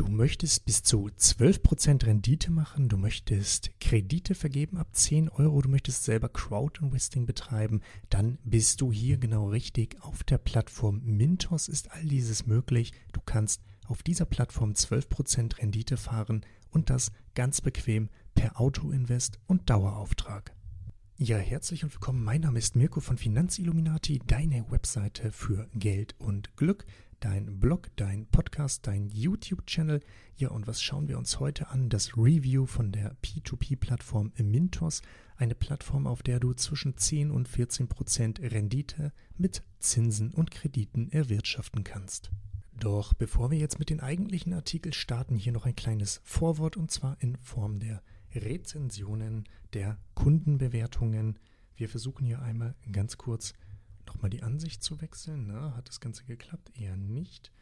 Du möchtest bis zu 12% Rendite machen, du möchtest Kredite vergeben ab 10 Euro, du möchtest selber Crowd-Investing betreiben, dann bist du hier genau richtig. Auf der Plattform Mintos ist all dieses möglich. Du kannst auf dieser Plattform 12% Rendite fahren und das ganz bequem per Auto-Invest und Dauerauftrag. Ja, herzlich und willkommen. Mein Name ist Mirko von Finanzilluminati, deine Webseite für Geld und Glück dein Blog, dein Podcast, dein YouTube-Channel. Ja, und was schauen wir uns heute an? Das Review von der P2P-Plattform Mintos, eine Plattform, auf der du zwischen 10 und 14 Prozent Rendite mit Zinsen und Krediten erwirtschaften kannst. Doch bevor wir jetzt mit den eigentlichen Artikeln starten, hier noch ein kleines Vorwort und zwar in Form der Rezensionen, der Kundenbewertungen. Wir versuchen hier einmal ganz kurz nochmal die Ansicht zu wechseln. Na, hat das Ganze geklappt? Eher nicht.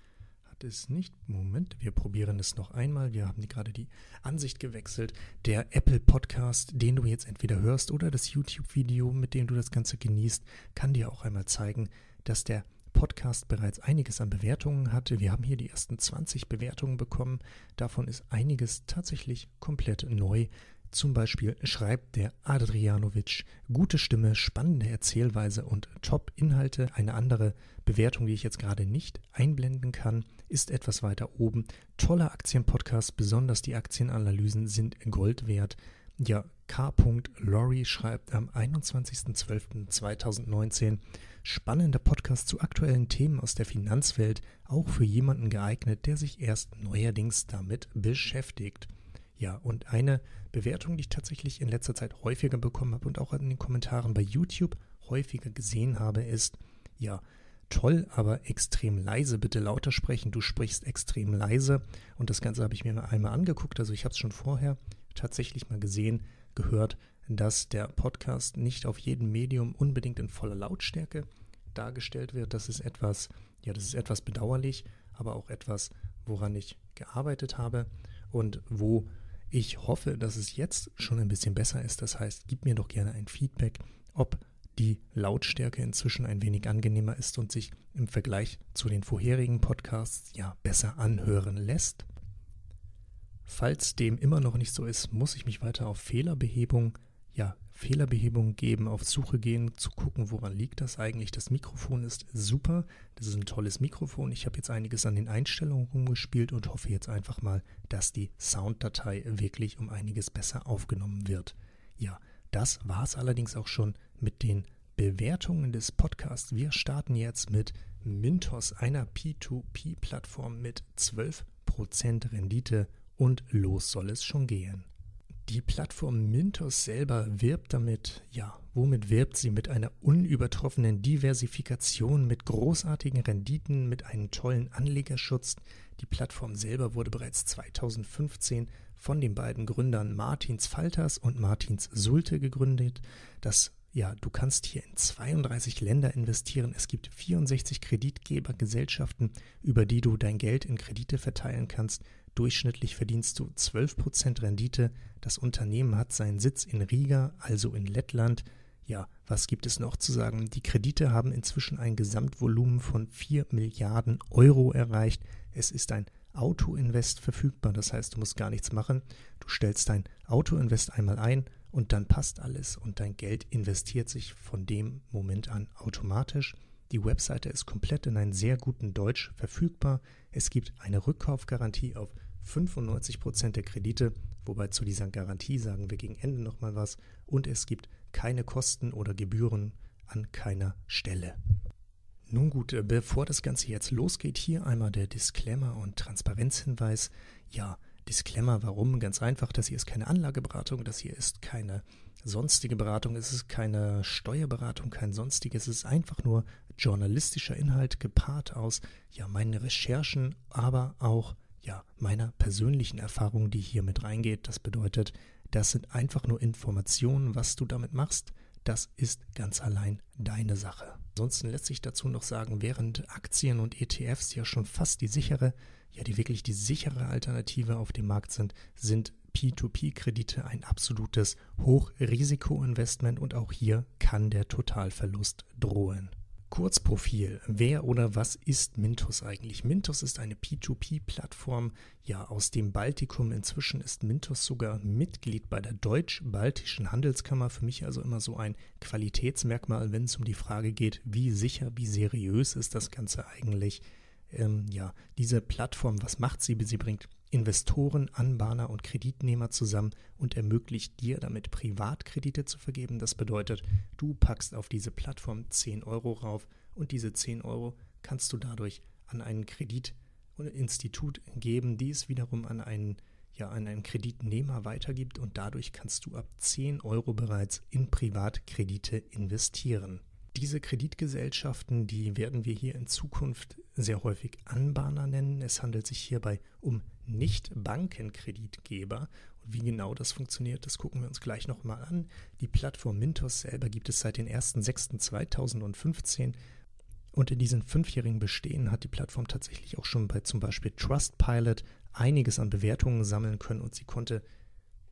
Hat es nicht. Moment, wir probieren es noch einmal. Wir haben gerade die Ansicht gewechselt. Der Apple Podcast, den du jetzt entweder hörst oder das YouTube-Video, mit dem du das Ganze genießt, kann dir auch einmal zeigen, dass der Podcast bereits einiges an Bewertungen hatte. Wir haben hier die ersten 20 Bewertungen bekommen. Davon ist einiges tatsächlich komplett neu. Zum Beispiel schreibt der Adrianovic gute Stimme, spannende Erzählweise und Top-Inhalte. Eine andere Bewertung, die ich jetzt gerade nicht einblenden kann, ist etwas weiter oben. Toller Aktienpodcast, besonders die Aktienanalysen sind Gold wert. Ja, K. Lorry schreibt am 21.12.2019 spannender Podcast zu aktuellen Themen aus der Finanzwelt, auch für jemanden geeignet, der sich erst neuerdings damit beschäftigt. Ja, und eine Bewertung, die ich tatsächlich in letzter Zeit häufiger bekommen habe und auch in den Kommentaren bei YouTube häufiger gesehen habe, ist, ja, toll, aber extrem leise. Bitte lauter sprechen. Du sprichst extrem leise. Und das Ganze habe ich mir einmal angeguckt. Also ich habe es schon vorher tatsächlich mal gesehen, gehört, dass der Podcast nicht auf jedem Medium unbedingt in voller Lautstärke dargestellt wird. Das ist etwas, ja, das ist etwas bedauerlich, aber auch etwas, woran ich gearbeitet habe und wo ich hoffe, dass es jetzt schon ein bisschen besser ist. Das heißt, gib mir doch gerne ein Feedback, ob die Lautstärke inzwischen ein wenig angenehmer ist und sich im Vergleich zu den vorherigen Podcasts ja besser anhören lässt. Falls dem immer noch nicht so ist, muss ich mich weiter auf Fehlerbehebung ja, Fehlerbehebung geben, auf Suche gehen, zu gucken, woran liegt das eigentlich. Das Mikrofon ist super. Das ist ein tolles Mikrofon. Ich habe jetzt einiges an den Einstellungen rumgespielt und hoffe jetzt einfach mal, dass die Sounddatei wirklich um einiges besser aufgenommen wird. Ja, das war es allerdings auch schon mit den Bewertungen des Podcasts. Wir starten jetzt mit Mintos, einer P2P-Plattform mit 12% Rendite und los soll es schon gehen. Die Plattform Mintos selber wirbt damit, ja, womit wirbt sie? Mit einer unübertroffenen Diversifikation, mit großartigen Renditen, mit einem tollen Anlegerschutz. Die Plattform selber wurde bereits 2015 von den beiden Gründern Martins Falters und Martins Sulte gegründet. Das ja, du kannst hier in 32 Länder investieren. Es gibt 64 Kreditgebergesellschaften, über die du dein Geld in Kredite verteilen kannst. Durchschnittlich verdienst du 12% Rendite. Das Unternehmen hat seinen Sitz in Riga, also in Lettland. Ja, was gibt es noch zu sagen? Die Kredite haben inzwischen ein Gesamtvolumen von 4 Milliarden Euro erreicht. Es ist ein Autoinvest verfügbar, das heißt, du musst gar nichts machen. Du stellst dein Autoinvest einmal ein und dann passt alles und dein Geld investiert sich von dem Moment an automatisch. Die Webseite ist komplett in einem sehr guten Deutsch verfügbar. Es gibt eine Rückkaufgarantie auf 95% der Kredite, wobei zu dieser Garantie sagen wir gegen Ende nochmal was, und es gibt keine Kosten oder Gebühren an keiner Stelle. Nun gut, äh, bevor das Ganze jetzt losgeht, hier einmal der Disclaimer und Transparenzhinweis. Ja, Disclaimer, warum? Ganz einfach, das hier ist keine Anlageberatung, das hier ist keine sonstige Beratung, es ist keine Steuerberatung, kein sonstiges, es ist einfach nur journalistischer Inhalt gepaart aus ja meinen Recherchen, aber auch ja, meiner persönlichen Erfahrung, die hier mit reingeht. Das bedeutet, das sind einfach nur Informationen, was du damit machst. Das ist ganz allein deine Sache. Ansonsten lässt sich dazu noch sagen, während Aktien und ETFs ja schon fast die sichere, ja die wirklich die sichere Alternative auf dem Markt sind, sind P2P-Kredite ein absolutes Hochrisikoinvestment und auch hier kann der Totalverlust drohen. Kurzprofil. Wer oder was ist Mintos eigentlich? Mintos ist eine P2P-Plattform, ja, aus dem Baltikum. Inzwischen ist Mintos sogar Mitglied bei der Deutsch-Baltischen Handelskammer. Für mich also immer so ein Qualitätsmerkmal, wenn es um die Frage geht, wie sicher, wie seriös ist das Ganze eigentlich. Ähm, ja, diese Plattform, was macht sie? Sie bringt Investoren, Anbahner und Kreditnehmer zusammen und ermöglicht dir damit Privatkredite zu vergeben. Das bedeutet, du packst auf diese Plattform 10 Euro rauf und diese 10 Euro kannst du dadurch an ein Kreditinstitut geben, die es wiederum an einen, ja, an einen Kreditnehmer weitergibt und dadurch kannst du ab 10 Euro bereits in Privatkredite investieren. Diese Kreditgesellschaften, die werden wir hier in Zukunft sehr häufig Anbahner nennen. Es handelt sich hierbei um Nicht-Bankenkreditgeber. Und wie genau das funktioniert, das gucken wir uns gleich nochmal an. Die Plattform Mintos selber gibt es seit den 1.6.2015. Und in diesem fünfjährigen Bestehen hat die Plattform tatsächlich auch schon bei zum Beispiel Trustpilot einiges an Bewertungen sammeln können und sie konnte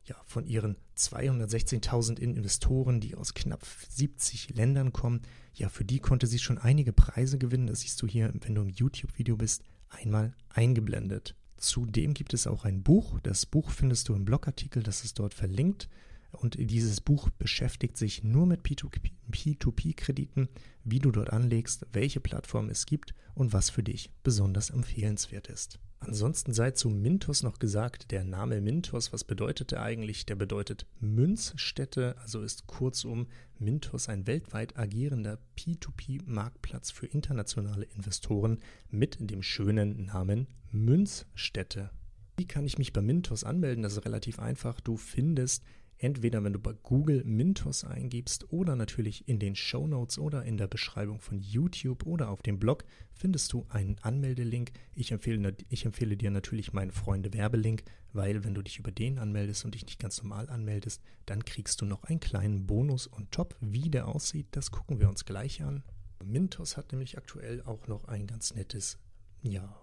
ja, von ihren 216.000 Investoren, die aus knapp 70 Ländern kommen, ja, für die konnte sie schon einige Preise gewinnen. Das siehst du hier, wenn du im YouTube-Video bist, einmal eingeblendet. Zudem gibt es auch ein Buch. Das Buch findest du im Blogartikel, das ist dort verlinkt. Und dieses Buch beschäftigt sich nur mit P2P-Krediten, wie du dort anlegst, welche Plattform es gibt und was für dich besonders empfehlenswert ist. Ansonsten sei zu Mintos noch gesagt, der Name Mintos, was bedeutet er eigentlich? Der bedeutet Münzstätte, also ist kurzum Mintos ein weltweit agierender P2P-Marktplatz für internationale Investoren mit dem schönen Namen Münzstätte. Wie kann ich mich bei Mintos anmelden? Das ist relativ einfach. Du findest Entweder wenn du bei Google Mintos eingibst oder natürlich in den Show Notes oder in der Beschreibung von YouTube oder auf dem Blog findest du einen Anmeldelink. Ich empfehle, ich empfehle dir natürlich meinen Freunde Werbelink, weil wenn du dich über den anmeldest und dich nicht ganz normal anmeldest, dann kriegst du noch einen kleinen Bonus on top. Wie der aussieht, das gucken wir uns gleich an. Mintos hat nämlich aktuell auch noch ein ganz nettes, ja,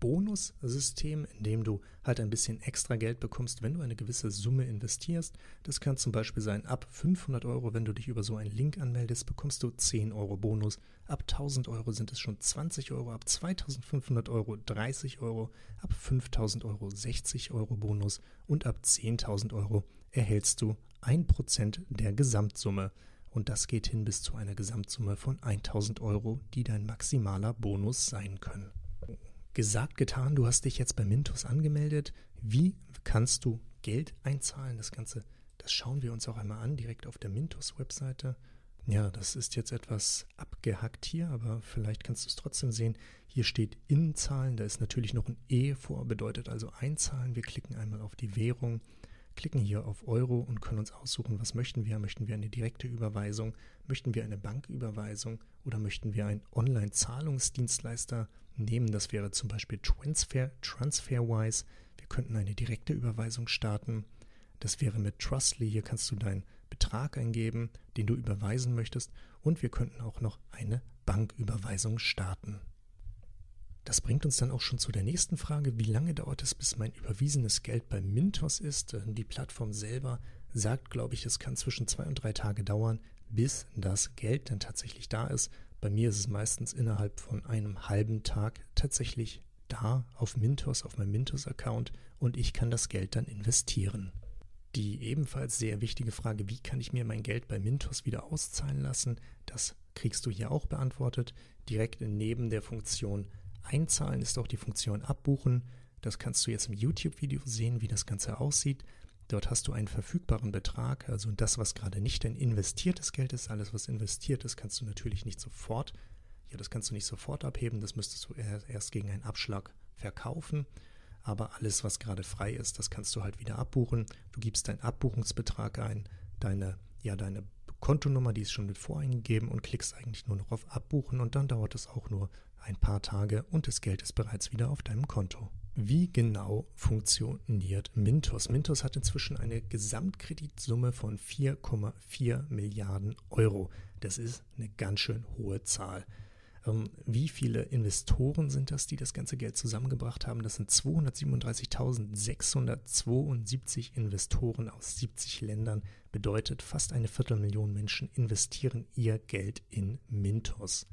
Bonussystem, in dem du halt ein bisschen extra Geld bekommst, wenn du eine gewisse Summe investierst. Das kann zum Beispiel sein, ab 500 Euro, wenn du dich über so einen Link anmeldest, bekommst du 10 Euro Bonus. Ab 1000 Euro sind es schon 20 Euro, ab 2500 Euro 30 Euro, ab 5000 Euro 60 Euro Bonus und ab 10.000 Euro erhältst du 1% der Gesamtsumme. Und das geht hin bis zu einer Gesamtsumme von 1000 Euro, die dein maximaler Bonus sein können. Gesagt, getan, du hast dich jetzt bei Mintos angemeldet. Wie kannst du Geld einzahlen? Das Ganze, das schauen wir uns auch einmal an, direkt auf der Mintos-Webseite. Ja, das ist jetzt etwas abgehackt hier, aber vielleicht kannst du es trotzdem sehen. Hier steht Inzahlen, da ist natürlich noch ein E vor, bedeutet also einzahlen. Wir klicken einmal auf die Währung, klicken hier auf Euro und können uns aussuchen, was möchten wir. Möchten wir eine direkte Überweisung, möchten wir eine Banküberweisung oder möchten wir einen Online-Zahlungsdienstleister nehmen. Das wäre zum Beispiel Transfer, TransferWise. Wir könnten eine direkte Überweisung starten. Das wäre mit Trustly. Hier kannst du deinen Betrag eingeben, den du überweisen möchtest. Und wir könnten auch noch eine Banküberweisung starten. Das bringt uns dann auch schon zu der nächsten Frage. Wie lange dauert es, bis mein überwiesenes Geld bei Mintos ist? Die Plattform selber sagt, glaube ich, es kann zwischen zwei und drei Tage dauern, bis das Geld dann tatsächlich da ist. Bei mir ist es meistens innerhalb von einem halben Tag tatsächlich da auf Mintos, auf meinem Mintos-Account und ich kann das Geld dann investieren. Die ebenfalls sehr wichtige Frage, wie kann ich mir mein Geld bei Mintos wieder auszahlen lassen, das kriegst du hier auch beantwortet. Direkt neben der Funktion Einzahlen ist auch die Funktion Abbuchen. Das kannst du jetzt im YouTube-Video sehen, wie das Ganze aussieht. Dort hast du einen verfügbaren Betrag, also das, was gerade nicht dein investiertes Geld ist, alles, was investiert ist, kannst du natürlich nicht sofort, ja, das kannst du nicht sofort abheben, das müsstest du erst gegen einen Abschlag verkaufen. Aber alles, was gerade frei ist, das kannst du halt wieder abbuchen. Du gibst deinen Abbuchungsbetrag ein, deine, ja, deine Kontonummer, die ist schon mit voreingegeben und klickst eigentlich nur noch auf Abbuchen und dann dauert es auch nur ein paar Tage und das Geld ist bereits wieder auf deinem Konto. Wie genau funktioniert Mintos? Mintos hat inzwischen eine Gesamtkreditsumme von 4,4 Milliarden Euro. Das ist eine ganz schön hohe Zahl. Ähm, wie viele Investoren sind das, die das ganze Geld zusammengebracht haben? Das sind 237.672 Investoren aus 70 Ländern. Bedeutet, fast eine Viertelmillion Menschen investieren ihr Geld in Mintos.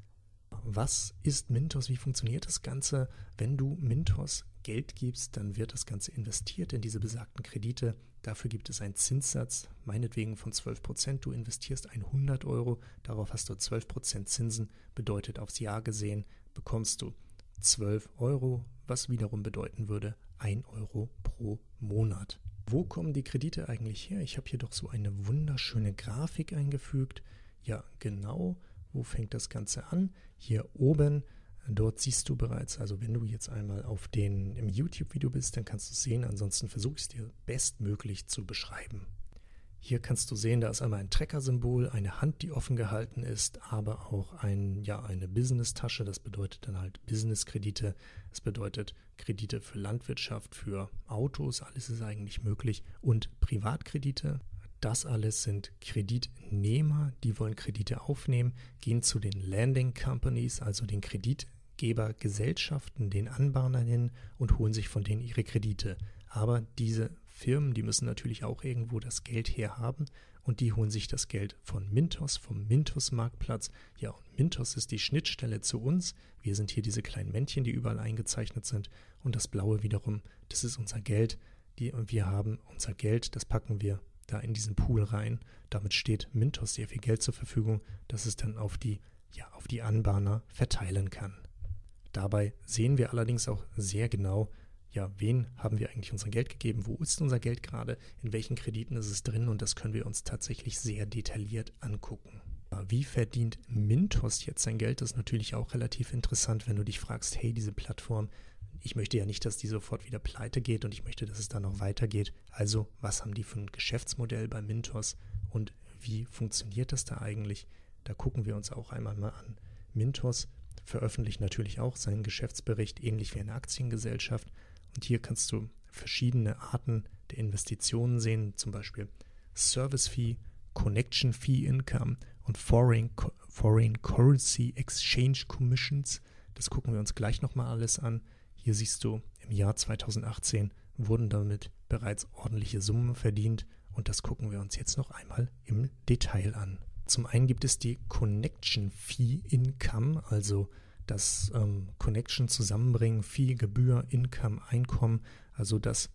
Was ist Mintos? Wie funktioniert das Ganze? Wenn du Mintos Geld gibst, dann wird das Ganze investiert in diese besagten Kredite. Dafür gibt es einen Zinssatz, meinetwegen von 12 Prozent. Du investierst 100 Euro, darauf hast du 12 Prozent Zinsen, bedeutet aufs Jahr gesehen bekommst du 12 Euro, was wiederum bedeuten würde 1 Euro pro Monat. Wo kommen die Kredite eigentlich her? Ich habe hier doch so eine wunderschöne Grafik eingefügt. Ja, genau. Wo fängt das Ganze an? Hier oben Dort siehst du bereits, also wenn du jetzt einmal auf den im YouTube-Video bist, dann kannst du sehen. Ansonsten versuche ich es dir bestmöglich zu beschreiben. Hier kannst du sehen, da ist einmal ein Trecker-Symbol, eine Hand, die offen gehalten ist, aber auch ein, ja, eine Business-Tasche. Das bedeutet dann halt Business-Kredite. Es bedeutet Kredite für Landwirtschaft, für Autos, alles ist eigentlich möglich und Privatkredite. Das alles sind Kreditnehmer, die wollen Kredite aufnehmen, gehen zu den Landing Companies, also den Kredit Kreditgebergesellschaften den Anbahnern hin und holen sich von denen ihre Kredite. Aber diese Firmen, die müssen natürlich auch irgendwo das Geld herhaben und die holen sich das Geld von Mintos, vom Mintos-Marktplatz. Ja, und Mintos ist die Schnittstelle zu uns. Wir sind hier diese kleinen Männchen, die überall eingezeichnet sind. Und das Blaue wiederum, das ist unser Geld. Die, und wir haben unser Geld, das packen wir da in diesen Pool rein. Damit steht Mintos sehr viel Geld zur Verfügung, dass es dann auf die, ja, auf die Anbahner verteilen kann. Dabei sehen wir allerdings auch sehr genau, ja, wen haben wir eigentlich unser Geld gegeben, wo ist unser Geld gerade, in welchen Krediten ist es drin und das können wir uns tatsächlich sehr detailliert angucken. Wie verdient Mintos jetzt sein Geld? Das ist natürlich auch relativ interessant, wenn du dich fragst, hey, diese Plattform, ich möchte ja nicht, dass die sofort wieder pleite geht und ich möchte, dass es da noch weitergeht. Also, was haben die für ein Geschäftsmodell bei Mintos und wie funktioniert das da eigentlich? Da gucken wir uns auch einmal mal an. Mintos veröffentlicht natürlich auch seinen Geschäftsbericht, ähnlich wie eine Aktiengesellschaft. Und hier kannst du verschiedene Arten der Investitionen sehen, zum Beispiel Service Fee, Connection Fee Income und Foreign, Foreign Currency Exchange Commissions. Das gucken wir uns gleich nochmal alles an. Hier siehst du, im Jahr 2018 wurden damit bereits ordentliche Summen verdient und das gucken wir uns jetzt noch einmal im Detail an. Zum einen gibt es die Connection Fee Income, also das ähm, Connection zusammenbringen, Fee, Gebühr, Income, Einkommen, also das,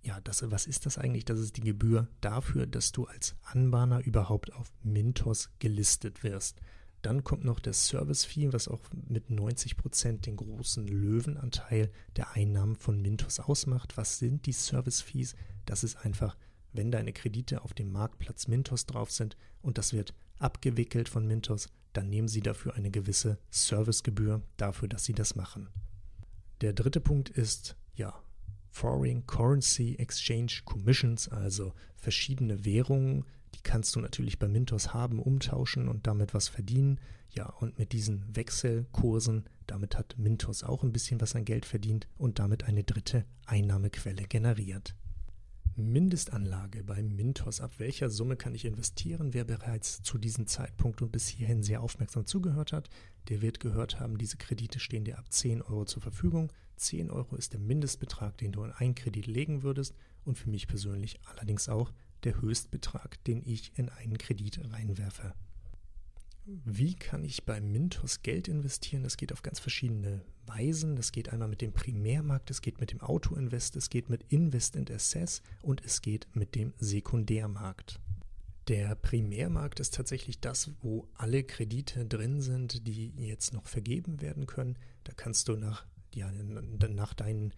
ja, das, was ist das eigentlich? Das ist die Gebühr dafür, dass du als Anbahner überhaupt auf Mintos gelistet wirst. Dann kommt noch der Service Fee, was auch mit 90 Prozent den großen Löwenanteil der Einnahmen von Mintos ausmacht. Was sind die Service Fees? Das ist einfach, wenn deine Kredite auf dem Marktplatz Mintos drauf sind und das wird abgewickelt von Mintos, dann nehmen Sie dafür eine gewisse Servicegebühr dafür, dass Sie das machen. Der dritte Punkt ist, ja, Foreign Currency Exchange Commissions, also verschiedene Währungen, die kannst du natürlich bei Mintos haben, umtauschen und damit was verdienen. Ja, und mit diesen Wechselkursen, damit hat Mintos auch ein bisschen was an Geld verdient und damit eine dritte Einnahmequelle generiert. Mindestanlage beim Mintos. Ab welcher Summe kann ich investieren? Wer bereits zu diesem Zeitpunkt und bis hierhin sehr aufmerksam zugehört hat, der wird gehört haben, diese Kredite stehen dir ab 10 Euro zur Verfügung. 10 Euro ist der Mindestbetrag, den du in einen Kredit legen würdest und für mich persönlich allerdings auch der Höchstbetrag, den ich in einen Kredit reinwerfe. Wie kann ich bei Mintos Geld investieren? Das geht auf ganz verschiedene Weisen. Das geht einmal mit dem Primärmarkt, es geht mit dem Auto-Invest, es geht mit Invest and Assess und es geht mit dem Sekundärmarkt. Der Primärmarkt ist tatsächlich das, wo alle Kredite drin sind, die jetzt noch vergeben werden können. Da kannst du nach, ja, nach deinen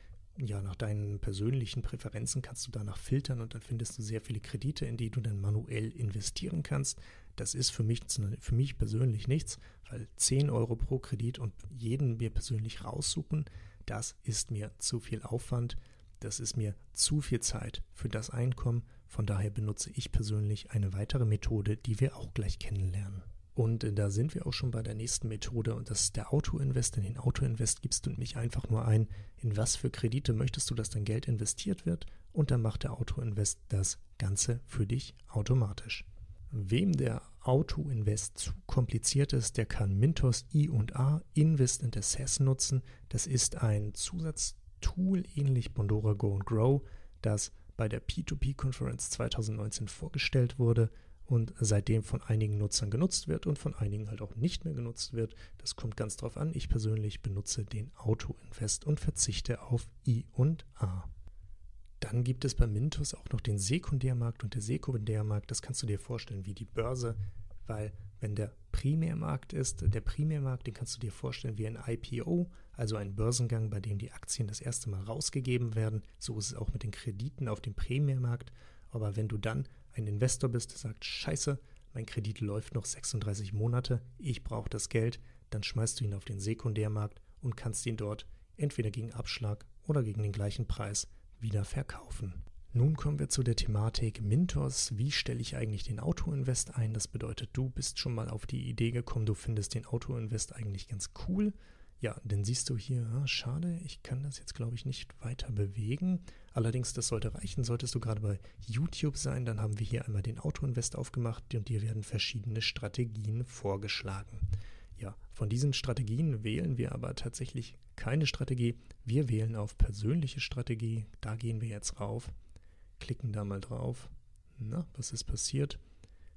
ja, nach deinen persönlichen Präferenzen kannst du danach filtern und dann findest du sehr viele Kredite, in die du dann manuell investieren kannst. Das ist für mich, für mich persönlich nichts, weil 10 Euro pro Kredit und jeden mir persönlich raussuchen, das ist mir zu viel Aufwand, das ist mir zu viel Zeit für das Einkommen. Von daher benutze ich persönlich eine weitere Methode, die wir auch gleich kennenlernen. Und da sind wir auch schon bei der nächsten Methode und das ist der Auto-Invest. In den Auto-Invest gibst du nämlich einfach nur ein, in was für Kredite möchtest du, dass dein Geld investiert wird und dann macht der Auto-Invest das Ganze für dich automatisch. Wem der Auto-Invest zu kompliziert ist, der kann Mintos I&A Invest in Assess nutzen. Das ist ein Zusatztool ähnlich Bondora Go and Grow, das bei der P2P-Konferenz 2019 vorgestellt wurde und seitdem von einigen Nutzern genutzt wird und von einigen halt auch nicht mehr genutzt wird. Das kommt ganz drauf an. Ich persönlich benutze den Auto-Invest und verzichte auf I&A. Dann gibt es bei Mintos auch noch den Sekundärmarkt und der Sekundärmarkt. Das kannst du dir vorstellen wie die Börse, weil wenn der Primärmarkt ist, der Primärmarkt, den kannst du dir vorstellen wie ein IPO, also ein Börsengang, bei dem die Aktien das erste Mal rausgegeben werden. So ist es auch mit den Krediten auf dem Primärmarkt. Aber wenn du dann ein Investor bist, der sagt, scheiße, mein Kredit läuft noch 36 Monate, ich brauche das Geld, dann schmeißt du ihn auf den Sekundärmarkt und kannst ihn dort entweder gegen Abschlag oder gegen den gleichen Preis wieder verkaufen. Nun kommen wir zu der Thematik Mintos. Wie stelle ich eigentlich den Autoinvest ein? Das bedeutet, du bist schon mal auf die Idee gekommen, du findest den Autoinvest eigentlich ganz cool. Ja, dann siehst du hier, ah, schade, ich kann das jetzt glaube ich nicht weiter bewegen. Allerdings, das sollte reichen, solltest du gerade bei YouTube sein, dann haben wir hier einmal den Autoinvest aufgemacht und dir werden verschiedene Strategien vorgeschlagen. Ja, von diesen Strategien wählen wir aber tatsächlich keine Strategie. Wir wählen auf persönliche Strategie. Da gehen wir jetzt rauf, klicken da mal drauf. Na, was ist passiert?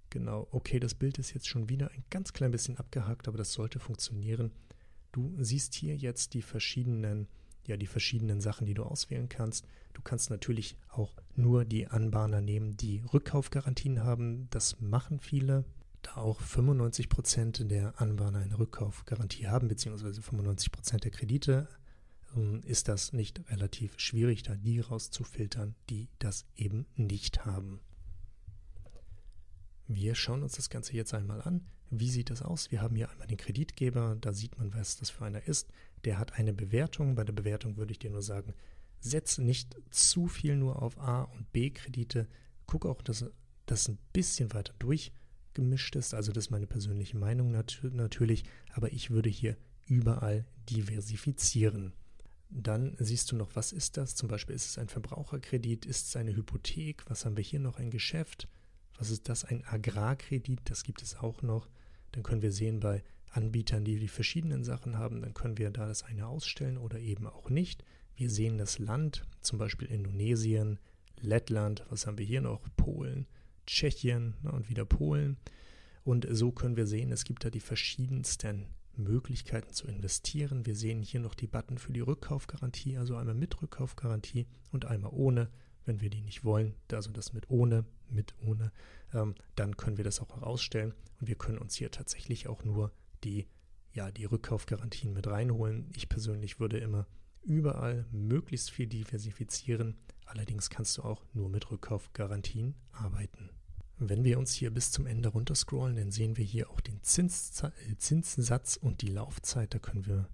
Genau, okay, das Bild ist jetzt schon wieder ein ganz klein bisschen abgehakt, aber das sollte funktionieren. Du siehst hier jetzt die verschiedenen, ja, die verschiedenen Sachen, die du auswählen kannst. Du kannst natürlich auch nur die Anbahner nehmen, die Rückkaufgarantien haben. Das machen viele da auch 95 Prozent der Anbahner eine Rückkaufgarantie haben, beziehungsweise 95 Prozent der Kredite, ähm, ist das nicht relativ schwierig, da die rauszufiltern, die das eben nicht haben. Wir schauen uns das Ganze jetzt einmal an. Wie sieht das aus? Wir haben hier einmal den Kreditgeber, da sieht man, was das für einer ist. Der hat eine Bewertung. Bei der Bewertung würde ich dir nur sagen, setze nicht zu viel nur auf A- und B-Kredite. Guck auch, dass das ein bisschen weiter durch gemischt ist. Also das ist meine persönliche Meinung nat natürlich, aber ich würde hier überall diversifizieren. Dann siehst du noch, was ist das? Zum Beispiel ist es ein Verbraucherkredit, ist es eine Hypothek, was haben wir hier noch? Ein Geschäft, was ist das? Ein Agrarkredit, das gibt es auch noch. Dann können wir sehen bei Anbietern, die die verschiedenen Sachen haben, dann können wir da das eine ausstellen oder eben auch nicht. Wir sehen das Land, zum Beispiel Indonesien, Lettland, was haben wir hier noch? Polen, Tschechien ne, und wieder Polen. Und so können wir sehen, es gibt da die verschiedensten Möglichkeiten zu investieren. Wir sehen hier noch die Button für die Rückkaufgarantie, also einmal mit Rückkaufgarantie und einmal ohne. Wenn wir die nicht wollen, also das mit ohne, mit ohne, ähm, dann können wir das auch herausstellen und wir können uns hier tatsächlich auch nur die, ja, die Rückkaufgarantien mit reinholen. Ich persönlich würde immer überall möglichst viel diversifizieren. Allerdings kannst du auch nur mit Rückkaufgarantien arbeiten. Wenn wir uns hier bis zum Ende runterscrollen, dann sehen wir hier auch den äh, Zinssatz und die Laufzeit. Da können wir,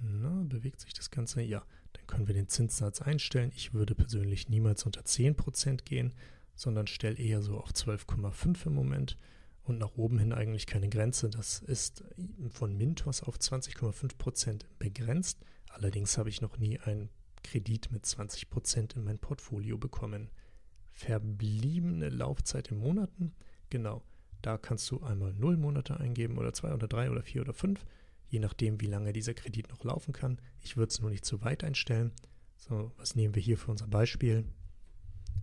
na, bewegt sich das Ganze? Ja, dann können wir den Zinssatz einstellen. Ich würde persönlich niemals unter 10% gehen, sondern stelle eher so auf 12,5 im Moment und nach oben hin eigentlich keine Grenze. Das ist von Mintos auf 20,5% begrenzt. Allerdings habe ich noch nie einen Kredit mit 20% in mein Portfolio bekommen verbliebene Laufzeit in Monaten. Genau, da kannst du einmal 0 Monate eingeben oder 2 oder 3 oder 4 oder 5, je nachdem, wie lange dieser Kredit noch laufen kann. Ich würde es nur nicht zu weit einstellen. So, was nehmen wir hier für unser Beispiel?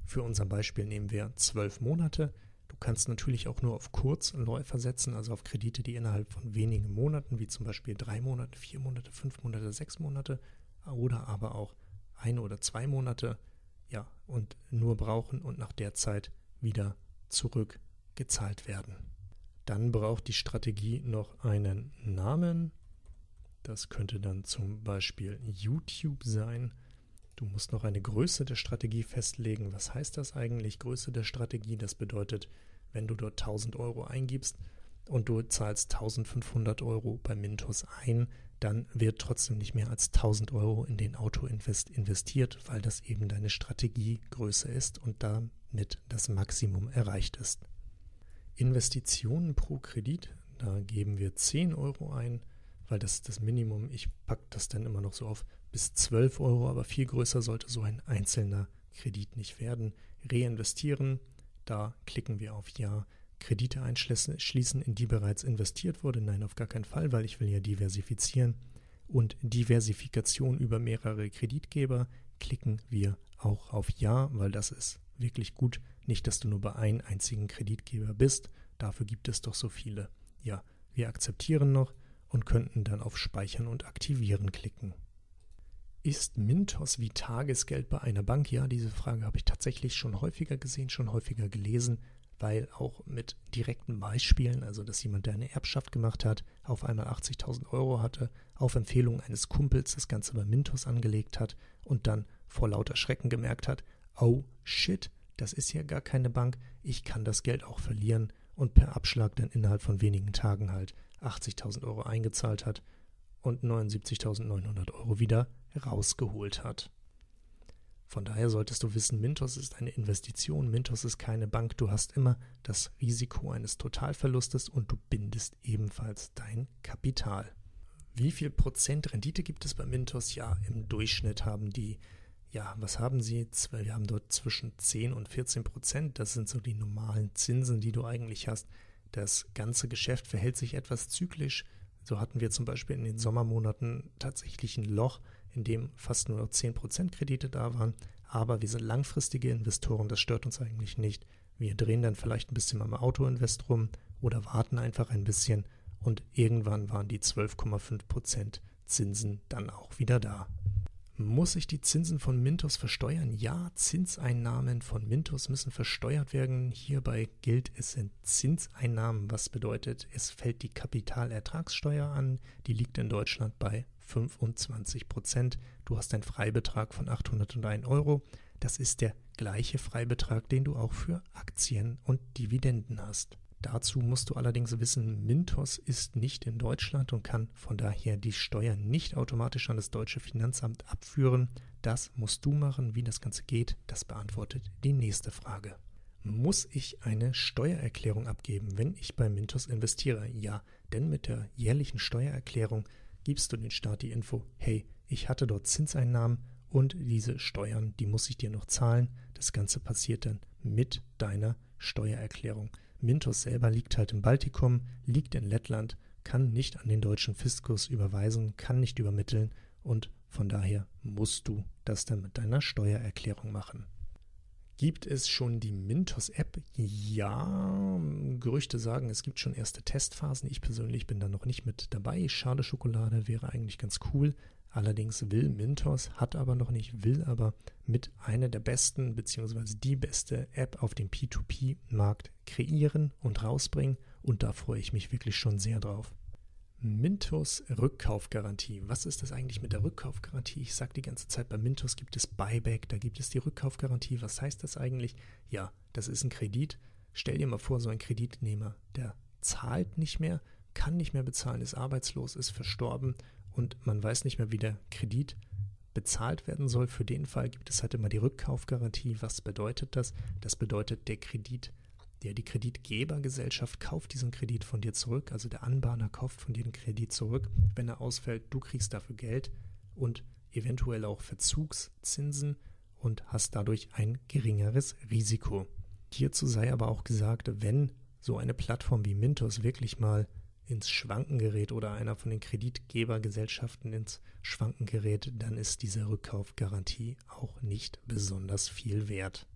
Für unser Beispiel nehmen wir 12 Monate. Du kannst natürlich auch nur auf Kurzläufer setzen, also auf Kredite, die innerhalb von wenigen Monaten, wie zum Beispiel drei Monate, vier Monate, fünf Monate, sechs Monate oder aber auch ein oder zwei Monate ja, und nur brauchen und nach der Zeit wieder zurückgezahlt werden. Dann braucht die Strategie noch einen Namen. Das könnte dann zum Beispiel YouTube sein. Du musst noch eine Größe der Strategie festlegen. Was heißt das eigentlich? Größe der Strategie, das bedeutet, wenn du dort 1000 Euro eingibst und du zahlst 1500 Euro bei Mintos ein, dann wird trotzdem nicht mehr als 1000 Euro in den Autoinvest investiert, weil das eben deine Strategiegröße ist und damit das Maximum erreicht ist. Investitionen pro Kredit, da geben wir 10 Euro ein, weil das ist das Minimum. Ich packe das dann immer noch so auf bis 12 Euro, aber viel größer sollte so ein einzelner Kredit nicht werden. Reinvestieren, da klicken wir auf Ja. Kredite einschließen, in die bereits investiert wurde? Nein, auf gar keinen Fall, weil ich will ja diversifizieren. Und Diversifikation über mehrere Kreditgeber klicken wir auch auf Ja, weil das ist wirklich gut. Nicht, dass du nur bei einem einzigen Kreditgeber bist. Dafür gibt es doch so viele. Ja, wir akzeptieren noch und könnten dann auf Speichern und Aktivieren klicken. Ist Mintos wie Tagesgeld bei einer Bank? Ja, diese Frage habe ich tatsächlich schon häufiger gesehen, schon häufiger gelesen, weil auch mit direkten Beispielen, also dass jemand, der eine Erbschaft gemacht hat, auf einmal 80.000 Euro hatte, auf Empfehlung eines Kumpels das Ganze bei Mintos angelegt hat und dann vor lauter Schrecken gemerkt hat, oh shit, das ist ja gar keine Bank, ich kann das Geld auch verlieren und per Abschlag dann innerhalb von wenigen Tagen halt 80.000 Euro eingezahlt hat und 79.900 Euro wieder rausgeholt hat. Von daher solltest du wissen, Mintos ist eine Investition, Mintos ist keine Bank, du hast immer das Risiko eines Totalverlustes und du bindest ebenfalls dein Kapital. Wie viel Prozent Rendite gibt es bei Mintos? Ja, im Durchschnitt haben die, ja, was haben sie? Wir haben dort zwischen 10 und 14 Prozent. Das sind so die normalen Zinsen, die du eigentlich hast. Das ganze Geschäft verhält sich etwas zyklisch. So hatten wir zum Beispiel in den Sommermonaten tatsächlich ein Loch, in dem fast nur noch 10% Kredite da waren. Aber wir sind langfristige Investoren, das stört uns eigentlich nicht. Wir drehen dann vielleicht ein bisschen am Autoinvest rum oder warten einfach ein bisschen und irgendwann waren die 12,5% Zinsen dann auch wieder da. Muss ich die Zinsen von Mintos versteuern? Ja, Zinseinnahmen von Mintos müssen versteuert werden. Hierbei gilt es sind Zinseinnahmen, was bedeutet, es fällt die Kapitalertragssteuer an. Die liegt in Deutschland bei 25 Prozent. Du hast einen Freibetrag von 801 Euro. Das ist der gleiche Freibetrag, den du auch für Aktien und Dividenden hast. Dazu musst du allerdings wissen, Mintos ist nicht in Deutschland und kann von daher die Steuern nicht automatisch an das deutsche Finanzamt abführen. Das musst du machen. Wie das Ganze geht, das beantwortet die nächste Frage. Muss ich eine Steuererklärung abgeben, wenn ich bei Mintos investiere? Ja, denn mit der jährlichen Steuererklärung gibst du den Staat die Info, hey, ich hatte dort Zinseinnahmen und diese Steuern, die muss ich dir noch zahlen. Das Ganze passiert dann mit deiner Steuererklärung. Mintos selber liegt halt im Baltikum, liegt in Lettland, kann nicht an den deutschen Fiskus überweisen, kann nicht übermitteln und von daher musst du das dann mit deiner Steuererklärung machen. Gibt es schon die Mintos-App? Ja, Gerüchte sagen, es gibt schon erste Testphasen. Ich persönlich bin da noch nicht mit dabei. Schade Schokolade wäre eigentlich ganz cool. Allerdings will Mintos, hat aber noch nicht, will aber mit einer der besten bzw. die beste App auf dem P2P-Markt kreieren und rausbringen. Und da freue ich mich wirklich schon sehr drauf. Mintos Rückkaufgarantie. Was ist das eigentlich mit der Rückkaufgarantie? Ich sage die ganze Zeit, bei Mintos gibt es Buyback, da gibt es die Rückkaufgarantie. Was heißt das eigentlich? Ja, das ist ein Kredit. Stell dir mal vor, so ein Kreditnehmer, der zahlt nicht mehr, kann nicht mehr bezahlen, ist arbeitslos, ist verstorben und man weiß nicht mehr, wie der Kredit bezahlt werden soll. Für den Fall gibt es halt immer die Rückkaufgarantie. Was bedeutet das? Das bedeutet, der Kredit der die Kreditgebergesellschaft kauft diesen Kredit von dir zurück, also der Anbahner kauft von dir den Kredit zurück. Wenn er ausfällt, du kriegst dafür Geld und eventuell auch Verzugszinsen und hast dadurch ein geringeres Risiko. Hierzu sei aber auch gesagt, wenn so eine Plattform wie Mintos wirklich mal ins Schwanken gerät oder einer von den Kreditgebergesellschaften ins Schwanken gerät, dann ist diese Rückkaufgarantie auch nicht besonders viel wert.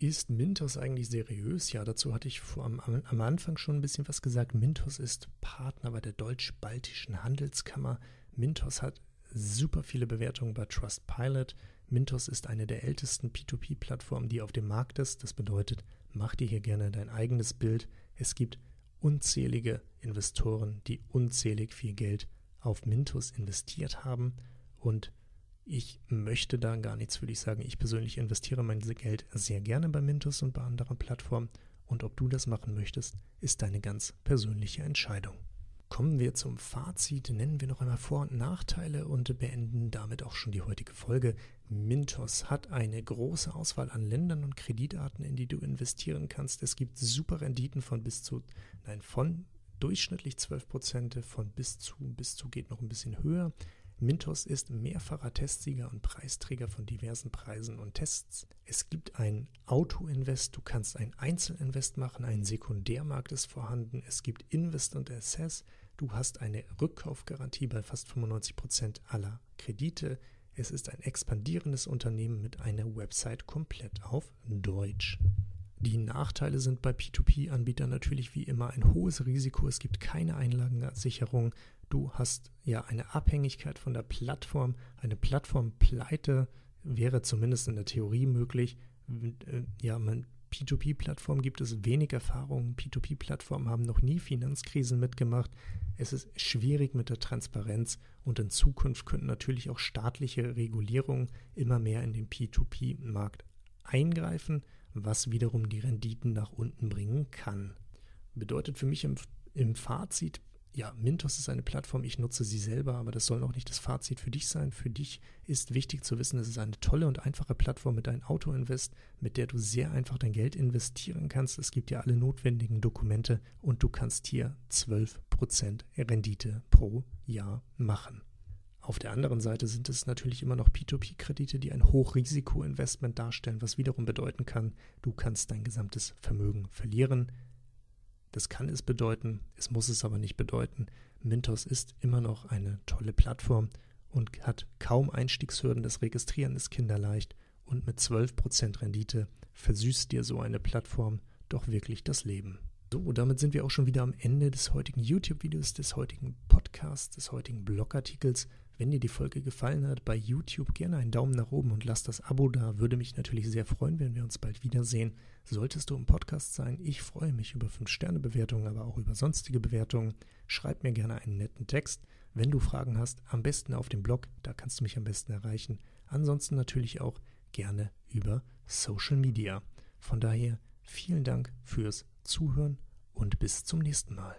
Ist Mintos eigentlich seriös? Ja, dazu hatte ich vor, am, am Anfang schon ein bisschen was gesagt. Mintos ist Partner bei der Deutsch-Baltischen Handelskammer. Mintos hat super viele Bewertungen bei Trustpilot. Mintos ist eine der ältesten P2P-Plattformen, die auf dem Markt ist. Das bedeutet, mach dir hier gerne dein eigenes Bild. Es gibt unzählige Investoren, die unzählig viel Geld auf Mintos investiert haben und ich möchte da gar nichts für dich sagen. Ich persönlich investiere mein Geld sehr gerne bei Mintos und bei anderen Plattformen. Und ob du das machen möchtest, ist deine ganz persönliche Entscheidung. Kommen wir zum Fazit, nennen wir noch einmal Vor- und Nachteile und beenden damit auch schon die heutige Folge. Mintos hat eine große Auswahl an Ländern und Kreditarten, in die du investieren kannst. Es gibt super Renditen von bis zu, nein, von durchschnittlich 12 Prozent, von bis zu, bis zu geht noch ein bisschen höher. Mintos ist mehrfacher Testsieger und Preisträger von diversen Preisen und Tests. Es gibt ein Auto-Invest, du kannst ein Einzelinvest machen, ein Sekundärmarkt ist vorhanden, es gibt Invest und Assess, du hast eine Rückkaufgarantie bei fast 95 Prozent aller Kredite. Es ist ein expandierendes Unternehmen mit einer Website komplett auf Deutsch. Die Nachteile sind bei P2P-Anbietern natürlich wie immer ein hohes Risiko. Es gibt keine Einlagensicherung. Du hast ja eine Abhängigkeit von der Plattform. Eine Plattformpleite wäre zumindest in der Theorie möglich. Äh, ja, man P2P-Plattformen gibt es wenig Erfahrung. P2P-Plattformen haben noch nie Finanzkrisen mitgemacht. Es ist schwierig mit der Transparenz und in Zukunft könnten natürlich auch staatliche Regulierungen immer mehr in den P2P-Markt eingreifen was wiederum die Renditen nach unten bringen kann. Bedeutet für mich im, im Fazit, ja, Mintos ist eine Plattform, ich nutze sie selber, aber das soll auch nicht das Fazit für dich sein. Für dich ist wichtig zu wissen, es ist eine tolle und einfache Plattform mit deinem Auto-Invest, mit der du sehr einfach dein Geld investieren kannst. Es gibt dir alle notwendigen Dokumente und du kannst hier 12% Rendite pro Jahr machen. Auf der anderen Seite sind es natürlich immer noch P2P-Kredite, die ein Hochrisiko-Investment darstellen, was wiederum bedeuten kann, du kannst dein gesamtes Vermögen verlieren. Das kann es bedeuten, es muss es aber nicht bedeuten. Mintos ist immer noch eine tolle Plattform und hat kaum Einstiegshürden. Das Registrieren ist kinderleicht und mit 12% Rendite versüßt dir so eine Plattform doch wirklich das Leben. So, damit sind wir auch schon wieder am Ende des heutigen YouTube-Videos, des heutigen Podcasts, des heutigen Blogartikels. Wenn dir die Folge gefallen hat, bei YouTube gerne einen Daumen nach oben und lass das Abo da. Würde mich natürlich sehr freuen, wenn wir uns bald wiedersehen. Solltest du im Podcast sein, ich freue mich über 5-Sterne-Bewertungen, aber auch über sonstige Bewertungen. Schreib mir gerne einen netten Text. Wenn du Fragen hast, am besten auf dem Blog, da kannst du mich am besten erreichen. Ansonsten natürlich auch gerne über Social Media. Von daher vielen Dank fürs Zuhören und bis zum nächsten Mal.